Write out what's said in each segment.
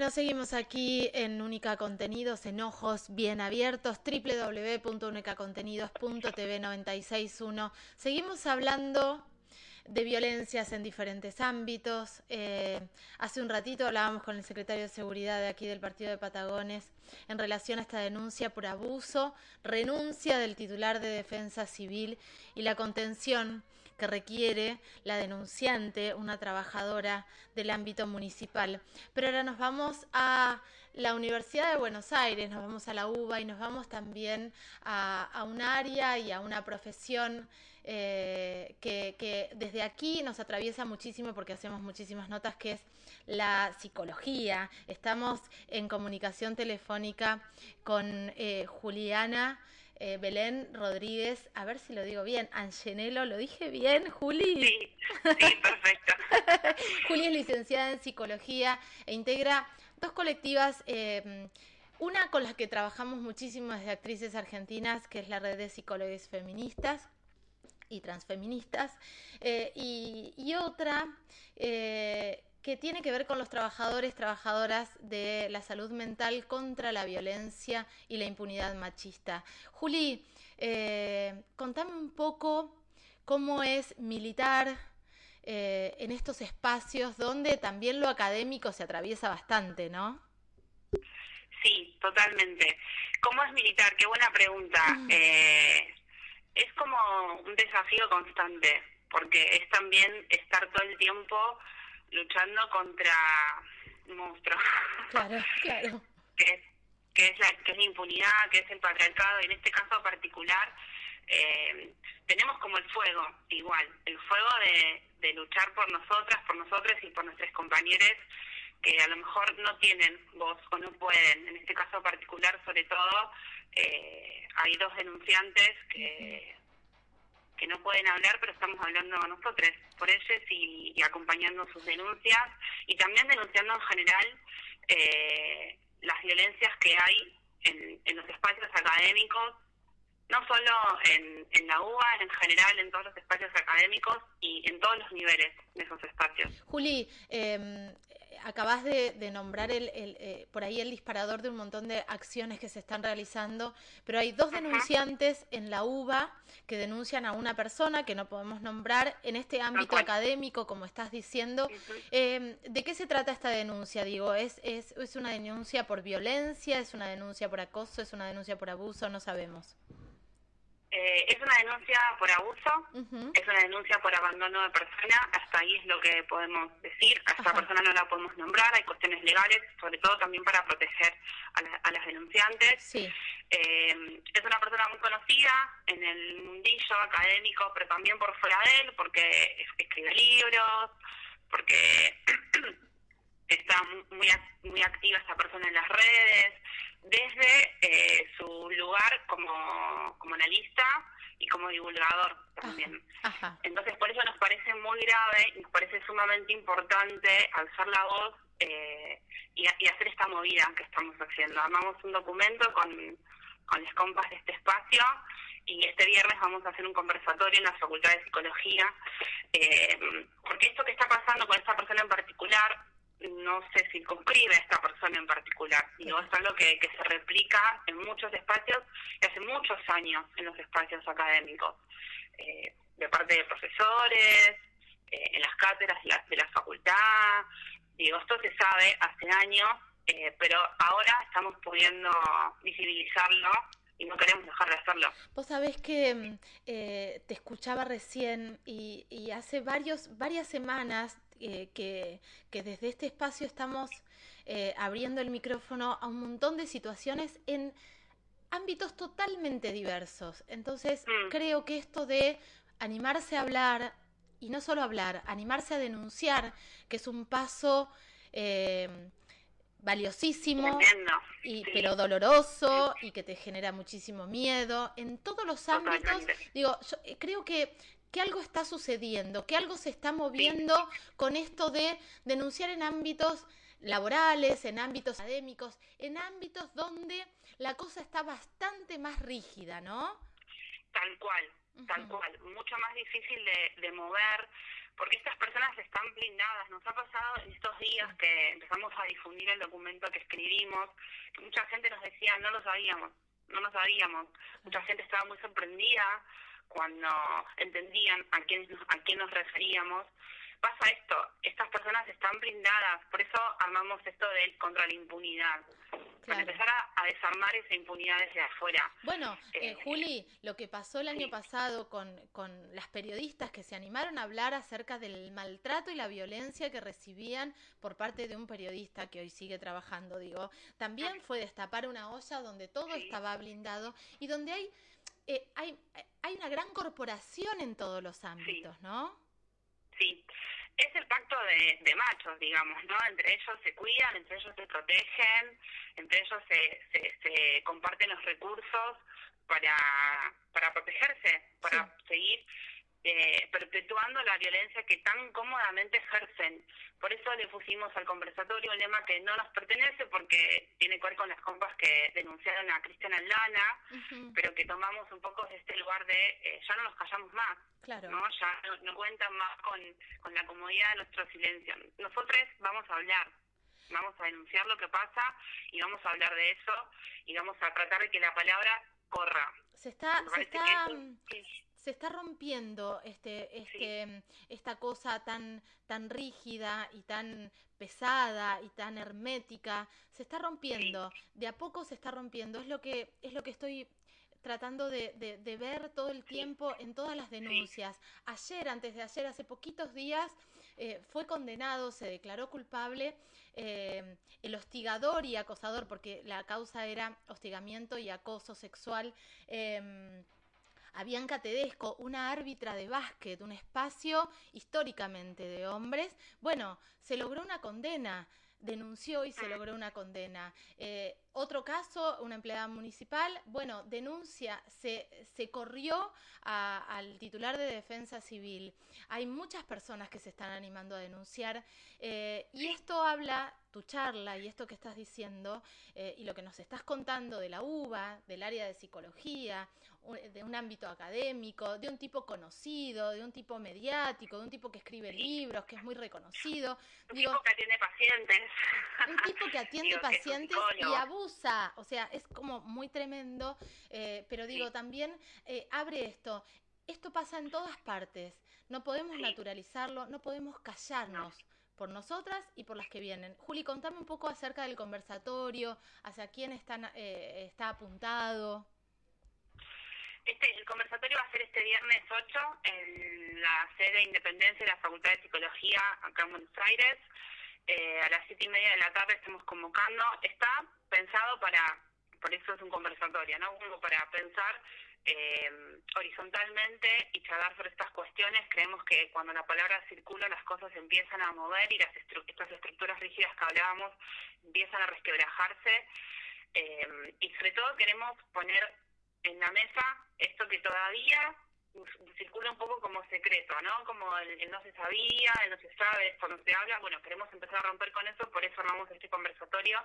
Bueno, seguimos aquí en Única Contenidos, en ojos bien abiertos, www.unicacontenidos.tv961. Seguimos hablando de violencias en diferentes ámbitos. Eh, hace un ratito hablábamos con el secretario de Seguridad de aquí del Partido de Patagones en relación a esta denuncia por abuso, renuncia del titular de Defensa Civil y la contención que requiere la denunciante, una trabajadora del ámbito municipal. Pero ahora nos vamos a la Universidad de Buenos Aires, nos vamos a la UBA y nos vamos también a, un área y a una profesión eh, que, desde aquí nos atraviesa muchísimo porque hacemos muchísimas notas, que es la psicología. Estamos en comunicación telefónica con eh, Juliana. Eh, Belén Rodríguez, a ver si lo digo bien, Angenelo, ¿lo dije bien, Juli? Sí, sí, perfecto. Juli es licenciada en psicología e integra dos colectivas, eh, una con las que trabajamos muchísimo desde actrices argentinas, que es la red de psicólogos feministas y transfeministas, eh, y, otra que tiene que ver con los trabajadores, trabajadoras de la salud mental contra la violencia y la impunidad machista. Juli, eh, contame un poco cómo es militar eh, en estos espacios donde también lo académico se atraviesa bastante, ¿no? Sí, totalmente. ¿Cómo es militar? Qué buena pregunta. Mm. Eh, es como un desafío constante, porque es también estar todo el tiempo luchando contra monstruos. Claro, claro. que, es, que, es la, que es la impunidad, que es el patriarcado, y en este caso particular eh, tenemos como el fuego, igual, el fuego de, de luchar por nosotras, por nosotros y por nuestros compañeros que a lo mejor no tienen voz o no pueden. En este caso particular, sobre todo, eh, hay dos denunciantes que que no pueden hablar, pero estamos hablando nosotros por ellos y, acompañando sus denuncias y también denunciando en general eh, las violencias que hay en, en los espacios académicos, no solo en, en la UBA, en general en todos los espacios académicos y en todos los niveles de esos espacios. Juli, eh, acabas de, nombrar el, eh, por ahí el disparador de un montón de acciones que se están realizando, pero hay dos denunciantes en la UBA que denuncian a una persona que no podemos nombrar en este ámbito académico, como estás diciendo. Em, ¿De qué se trata esta denuncia? Digo, ¿es, es, ¿es una denuncia por violencia? ¿Es una denuncia por acoso? ¿Es una denuncia por abuso? No sabemos. Eh, es una denuncia por abuso, es una denuncia por abandono de persona, hasta ahí es lo que podemos decir, a esta persona no la podemos nombrar, hay cuestiones legales, sobre todo también para proteger a, las denunciantes. Eh, es una persona muy conocida en el mundillo académico, pero también por fuera de él, porque escribe libros, porque está muy, muy activa esta persona en las redes, desde eh, su lugar como, como analista y como divulgador también. Entonces, por eso nos parece muy grave y nos parece sumamente importante alzar la voz eh, y, hacer esta movida que estamos haciendo. Armamos un documento con, con las compas de este espacio y este viernes vamos a hacer un conversatorio en la Facultad de Psicología, eh, porque esto que está pasando con esta persona en particular no se circunscribe a esta persona en particular, sino es algo que, se replica en muchos espacios y hace muchos años en los espacios académicos, eh, de parte de profesores, eh, en las cátedras de la, de la, facultad. Digo, esto se sabe hace años, eh, pero ahora estamos pudiendo visibilizarlo y no queremos dejar de hacerlo. Vos sabés que mm, te escuchaba recién y, y hace varios, varias semanas eh, que, desde este espacio estamos eh, abriendo el micrófono a un montón de situaciones en ámbitos totalmente diversos. Entonces, mm. creo que esto de animarse a hablar, y no solo hablar, animarse a denunciar, que es un paso eh, valiosísimo, y, pero doloroso y que te genera muchísimo miedo. En todos los ámbitos. Digo, yo creo que que algo está sucediendo, que algo se está moviendo con esto de denunciar en ámbitos laborales, en ámbitos académicos, en ámbitos donde la cosa está bastante más rígida, ¿no? Tal cual, tal cual, mucho más difícil de, mover, porque estas personas están blindadas. Nos ha pasado en estos días que empezamos a difundir el documento que escribimos, mucha gente nos decía, no lo sabíamos, no lo sabíamos. Mucha gente estaba muy sorprendida cuando entendían a quién, a quién nos referíamos pasa esto, estas personas están blindadas, por eso armamos esto del contra la impunidad, para empezar a, desarmar esa impunidad desde afuera. Bueno, eh, eh, Juli, lo que pasó el año pasado con, con las periodistas que se animaron a hablar acerca del maltrato y la violencia que recibían por parte de un periodista que hoy sigue trabajando, digo, también fue destapar una olla donde todo estaba blindado y donde hay, eh, hay, hay una gran corporación en todos los ámbitos, ¿no? Sí, es el pacto de, machos, digamos, ¿no? Entre ellos se cuidan, entre ellos se protegen, entre ellos se, se, comparten los recursos para, para protegerse, para seguir eh, perpetuando la violencia que tan cómodamente ejercen. Por eso le pusimos al conversatorio un lema que no nos pertenece porque tiene que ver con las compas que denunciaron a Cristian Aldana, pero que tomamos un poco de este lugar de eh, ya no nos callamos más, claro. ¿no? ya no, cuentan más con, con la comodidad de nuestro silencio. Nosotros vamos a hablar, vamos a denunciar lo que pasa y vamos a hablar de eso y vamos a tratar de que la palabra corra. Se está, se está, se está rompiendo este, este, esta cosa tan, tan rígida y tan pesada y tan hermética, se está rompiendo, de a poco se está rompiendo, es lo que, es lo que estoy tratando de, de, ver todo el tiempo en todas las denuncias. Ayer, antes de ayer, hace poquitos días, eh, fue condenado, se declaró culpable eh, el hostigador y acosador, porque la causa era hostigamiento y acoso sexual. Eh, a Bianca Tedesco, una árbitra de básquet, un espacio históricamente de hombres, bueno, se logró una condena denunció y se logró una condena. Eh, otro caso, una empleada municipal, bueno, denuncia, se, se corrió al titular de defensa civil. Hay muchas personas que se están animando a denunciar eh, y esto habla, tu charla y esto que estás diciendo eh, y lo que nos estás contando de la UBA, del área de psicología, de un ámbito académico, de un tipo conocido, de un tipo mediático, de un tipo que escribe libros, que es muy reconocido. Un tipo que atiende pacientes. Un tipo que atiende pacientes y abusa, o sea, es como muy tremendo, eh, pero digo, también eh, abre esto. Esto pasa en todas partes, no podemos naturalizarlo, no podemos callarnos. por nosotras y por las que vienen. Juli, contame un poco acerca del conversatorio, hacia quién están, eh, está apuntado. Este, el conversatorio va a ser este viernes 8 en la sede Independencia de la Facultad de Psicología acá en Buenos Aires. Eh, a las siete y media de la tarde estamos convocando. Está pensado para, por eso es un conversatorio, ¿no? Como para pensar eh, horizontalmente y charlar sobre estas cuestiones. Creemos que cuando la palabra circula las cosas empiezan a mover y las estas estructuras rígidas que hablábamos empiezan a resquebrajarse. Eh, y sobre todo queremos poner en la mesa esto que todavía circula un poco como secreto, ¿no? Como el, no se sabía, el no se sabe, esto no se habla. Bueno, queremos empezar a romper con eso, por eso armamos este conversatorio.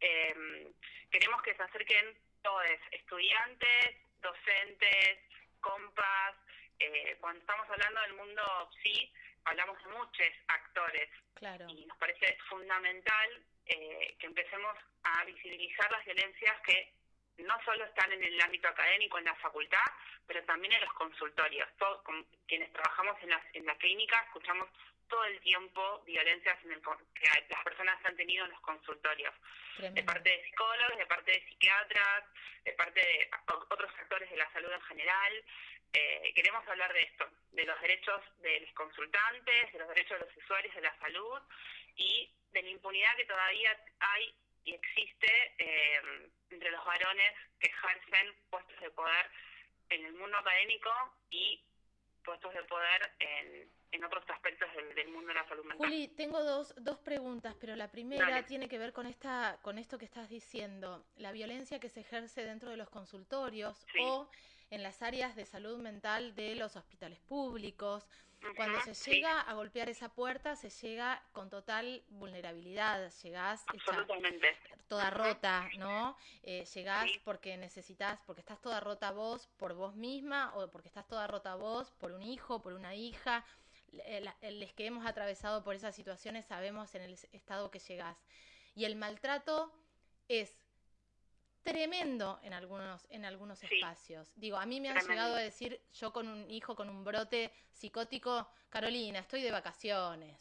Eh, queremos que se acerquen todos, estudiantes, docentes, compas. Eh, cuando estamos hablando del mundo sí, hablamos de muchos actores. Claro. Y nos parece fundamental eh, que empecemos a visibilizar las violencias que no solo están en el ámbito académico, en la facultad, pero también en los consultorios. Todos, quienes trabajamos en la, en la clínica escuchamos todo el tiempo violencias en el, que las personas han tenido en los consultorios, de parte de psicólogos, de parte de psiquiatras, de parte de otros sectores de la salud en general. Eh, queremos hablar de esto, de los derechos de los consultantes, de los derechos de los usuarios de la salud y de la impunidad que todavía hay y existe eh, entre los varones que ejercen puestos de poder en el mundo académico y puestos de poder en, en otros aspectos del, mundo de la salud mental. Juli, tengo dos, dos preguntas, pero la primera tiene que ver con esta con esto que estás diciendo, la violencia que se ejerce dentro de los consultorios o en las áreas de salud mental de los hospitales públicos. Cuando se llega a golpear esa puerta, se llega con total vulnerabilidad, llegás toda rota, ¿no? Eh, llegás porque necesitas, porque estás toda rota vos por vos misma o porque estás toda rota vos por un hijo, por una hija, los que hemos atravesado por esas situaciones sabemos en el estado que llegás. Y el maltrato es tremendo en algunos, en algunos espacios. Digo, a mí me han llegado a decir, yo con un hijo con un brote psicótico, Carolina, estoy de vacaciones.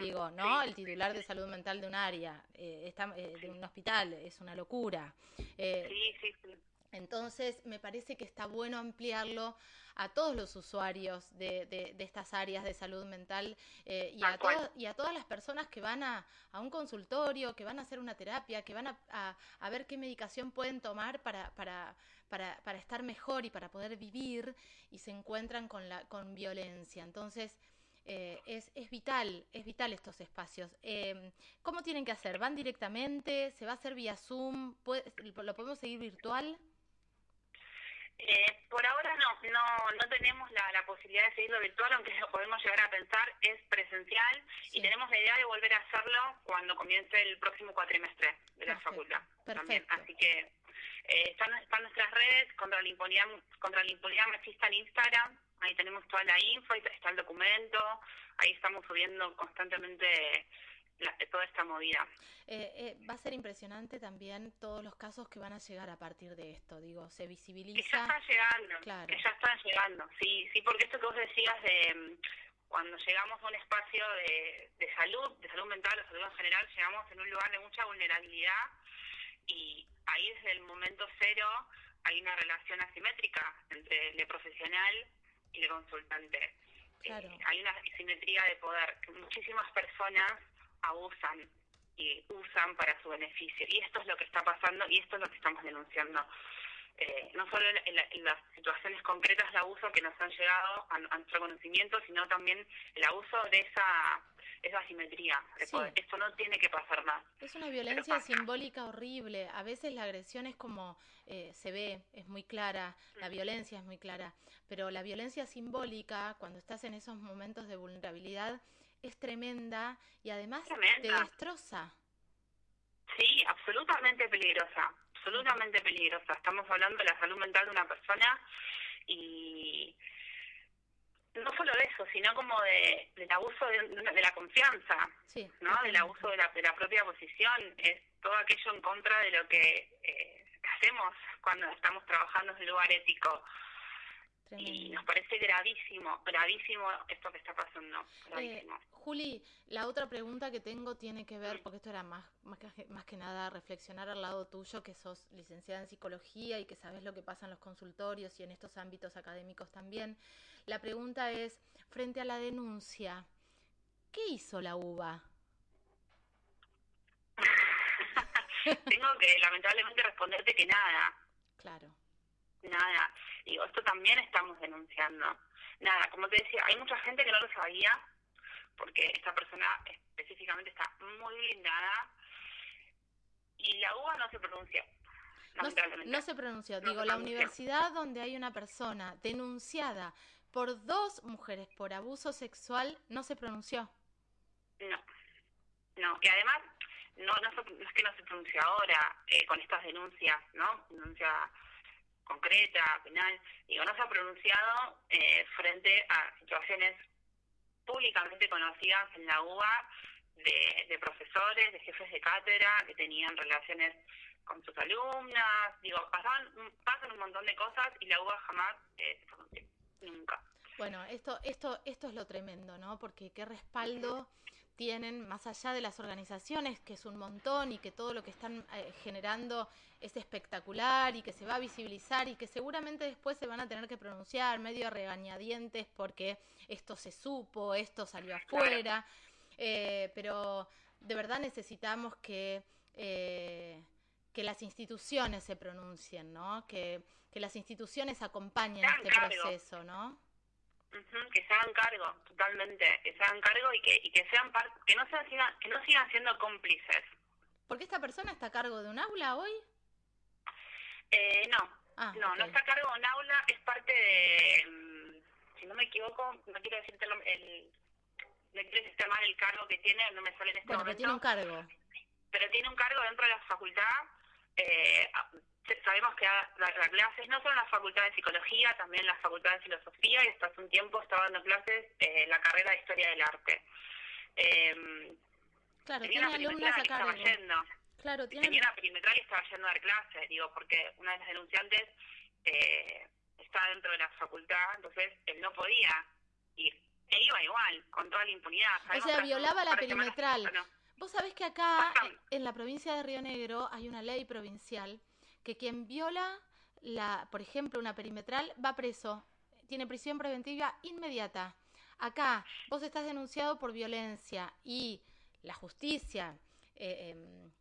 Digo, ¿no? El titular de salud mental de un área, eh, está, eh, de un hospital, es una locura. Eh, sí, sí, sí. Entonces, me parece que está bueno ampliarlo a todos los usuarios de, de, estas áreas de salud mental eh, y, a y, a todas las personas que van a, a, un consultorio, que van a hacer una terapia, que van a, a, ver qué medicación pueden tomar para, para, para, para, estar mejor y para poder vivir y se encuentran con, la, con violencia. Entonces, eh, es, es, vital, es vital estos espacios. Eh, ¿Cómo tienen que hacer? ¿Van directamente? ¿Se va a hacer vía Zoom? ¿Lo podemos seguir virtual? Eh, por ahora no, no, no tenemos la, la, posibilidad de seguirlo virtual, aunque lo podemos llegar a pensar, es presencial y tenemos la idea de volver a hacerlo cuando comience el próximo cuatrimestre de la facultad. También. Así que eh, están, están nuestras redes contra la impunidad, contra la impunidad machista en Instagram, ahí tenemos toda la info, está el documento, ahí estamos subiendo constantemente toda esta movida. Eh, eh, va a ser impresionante también todos los casos que van a llegar a partir de esto, digo, se visibiliza. Que ya están llegando, claro. que ya están llegando, sí, sí, porque esto que vos decías de mm, cuando llegamos a un espacio de, de salud, de salud mental o salud en general, llegamos en un lugar de mucha vulnerabilidad y ahí desde el momento cero hay una relación asimétrica entre el profesional y el consultante. Claro. Eh, hay una asimetría de poder que muchísimas personas abusan y usan para su beneficio. Y esto es lo que está pasando y esto es lo que estamos denunciando. Eh, no solo en, las situaciones concretas de abuso que nos han llegado a, nuestro conocimiento, sino también el abuso de esa esa asimetría. Esto no tiene que pasar más. Es una violencia simbólica horrible. A veces la agresión es como eh, se ve, es muy clara, la mm. violencia es muy clara, pero la violencia simbólica, cuando estás en esos momentos de vulnerabilidad, es tremenda y además te destroza. Sí, absolutamente peligrosa, absolutamente peligrosa. Estamos hablando de la salud mental de una persona y no solo de eso, sino como de, del abuso de, la confianza, ¿no? Del abuso de la, de la propia posición, es todo aquello en contra de lo que eh, hacemos cuando estamos trabajando en un lugar ético. Y nos parece gravísimo, gravísimo esto que está pasando. Eh, Juli, la otra pregunta que tengo tiene que ver, porque esto era más, más, que, más que nada reflexionar al lado tuyo, que sos licenciada en psicología y que sabes lo que pasa en los consultorios y en estos ámbitos académicos también. La pregunta es, frente a la denuncia, ¿qué hizo la UBA? tengo que lamentablemente responderte que nada. Claro nada. Digo, esto también estamos denunciando. Nada, como te decía, hay mucha gente que no lo sabía, porque esta persona específicamente está muy blindada, y la UBA no se pronunció. No, no, se pronunció. Digo, la universidad donde hay una persona denunciada por dos mujeres por abuso sexual no se pronunció. No, no. Y además, no, no, es que no se pronunció ahora eh, con estas denuncias, ¿no? Denuncia concreta, penal, digo, no se ha pronunciado eh, frente a situaciones públicamente conocidas en la UBA de, profesores, de jefes de cátedra que tenían relaciones con sus alumnas, digo, pasaban, pasan un montón de cosas y la UBA jamás eh, se pronunció, nunca. Bueno, esto, esto, esto es lo tremendo, ¿no? Porque qué respaldo tienen, más allá de las organizaciones, que es un montón y que todo lo que están eh, generando es espectacular y que se va a visibilizar y que seguramente después se van a tener que pronunciar medio regañadientes porque esto se supo, esto salió afuera, eh, pero de verdad necesitamos que, eh, que las instituciones se pronuncien, ¿no? Que, que las instituciones acompañen este proceso, ¿no? Que se hagan cargo, totalmente, que se hagan cargo y que, y que sean que no sean, que no sigan siendo cómplices. ¿Por qué esta persona está a cargo de un aula hoy? Eh, no, ah, no, no está a cargo de un aula, es parte de, mm, si no me equivoco, no quiero decirte el, el no quiero decirte mal el cargo que tiene, no me sale en este bueno, momento. Pero tiene un cargo. Pero tiene un cargo dentro de la facultad, eh, sabemos que da, clases no solo en la Facultad de Psicología, también en la Facultad de Filosofía y hasta hace un tiempo estaba dando clases en la carrera de Historia del Arte. Eh, claro, tiene alumnas acá. Estaba yendo. Claro, tiene... Tenía una perimetral y estaba yendo a dar clases, digo, porque una de las denunciantes eh, está dentro de la facultad, entonces él no podía ir. E iba igual, con toda la impunidad. o sea, violaba la perimetral. Vos sabés que acá, en la provincia de Río Negro, hay una ley provincial que quien viola, la, por ejemplo, una perimetral, va preso. Tiene prisión preventiva inmediata. Acá, vos estás denunciado por violencia y la justicia eh, em,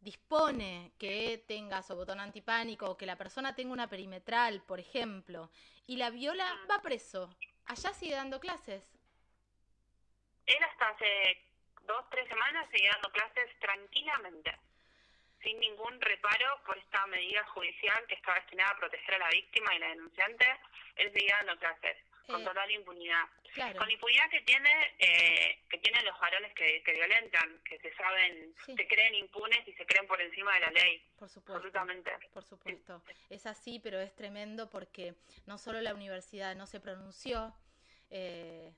dispone que tengas o botón antipánico o que la persona tenga una perimetral, por ejemplo, y la viola, va preso. Allá sigue dando clases. Él hasta hace dos, tres semanas sigue dando clases tranquilamente, sin ningún reparo por esta medida judicial que está destinada a proteger a la víctima y la denunciante. Él sigue dando clases con eh, total impunidad. Con la impunidad que tiene eh, que tienen los varones que, violentan, que se saben, se creen impunes y se creen por encima de la ley. Por supuesto. Absolutamente. Por supuesto. Es así, pero es tremendo porque no solo la universidad no se pronunció, eh,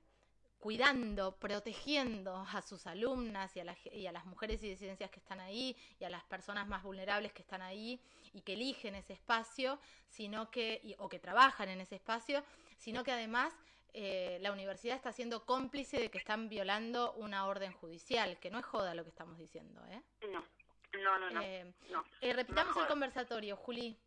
cuidando, protegiendo a sus alumnas y a, y a, las mujeres y disidencias que están ahí y a las personas más vulnerables que están ahí y que eligen ese espacio, sino que, o que trabajan en ese espacio, sino que además eh, la universidad está siendo cómplice de que están violando una orden judicial, que no es joda lo que estamos diciendo, ¿eh? No, no, no. no, eh, repitamos el conversatorio, Juli.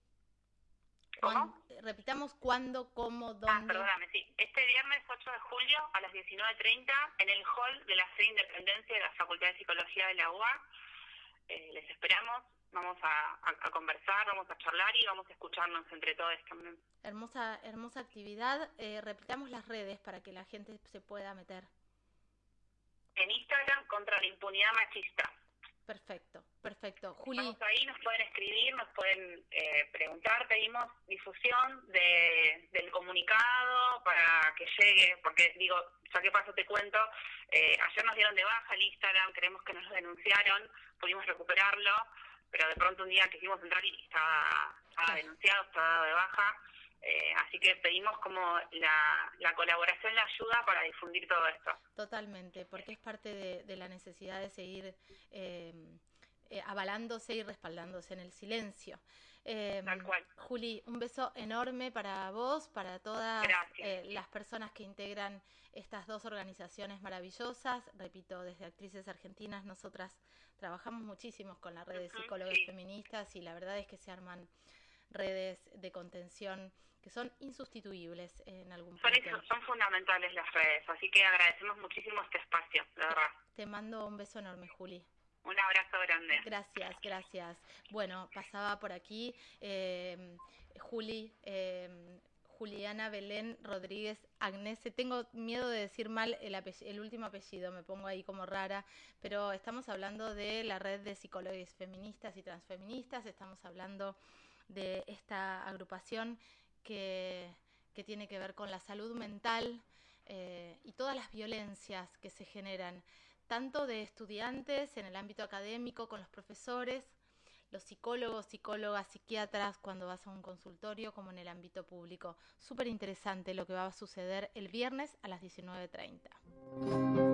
¿Cómo? repitamos cuándo, cómo, ah, dónde. Ah, perdóname, sí. Este viernes 8 de julio a las 19.30 en el hall de la sede Independencia de la Facultad de Psicología de la UA. Eh, les esperamos, vamos a, conversar, vamos a charlar y vamos a escucharnos entre todos también. Hermosa, hermosa actividad. Eh, repitamos las redes para que la gente se pueda meter. En Instagram contra la impunidad machista. Perfecto, perfecto. Juli. Estamos ahí, nos pueden escribir, nos pueden eh, preguntar, pedimos difusión de, del comunicado para que llegue, porque digo, ya que paso te cuento, eh, ayer nos dieron de baja el Instagram, creemos que nos lo denunciaron, pudimos recuperarlo, pero de pronto un día quisimos entrar y estaba, estaba denunciado, estaba dado de baja. Eh, así que pedimos como la, la, colaboración, la ayuda para difundir todo esto. Totalmente, porque es parte de, la necesidad de seguir eh, eh, avalándose y respaldándose en el silencio. Tal cual. Juli, un beso enorme para vos, para todas las personas que integran estas dos organizaciones maravillosas. Repito, desde Actrices Argentinas nosotras trabajamos muchísimo con la red de psicólogos feministas y la verdad es que se arman redes de contención que son insustituibles en algún punto. Son, fundamentales las redes, así que agradecemos muchísimo este espacio, la verdad. Te mando un beso enorme, Juli. Un abrazo grande. Gracias, gracias. Bueno, pasaba por aquí eh, Juli, eh, Juliana Belén Rodríguez Agnese. Tengo miedo de decir mal el, el, último apellido, me pongo ahí como rara, pero estamos hablando de la red de psicólogos feministas y transfeministas, estamos hablando de esta agrupación que, tiene que ver con la salud mental eh, y todas las violencias que se generan, tanto de estudiantes en el ámbito académico, con los profesores, los psicólogos, psicólogas, psiquiatras cuando vas a un consultorio, como en el ámbito público. Súper interesante lo que va a suceder el viernes a las 19.30.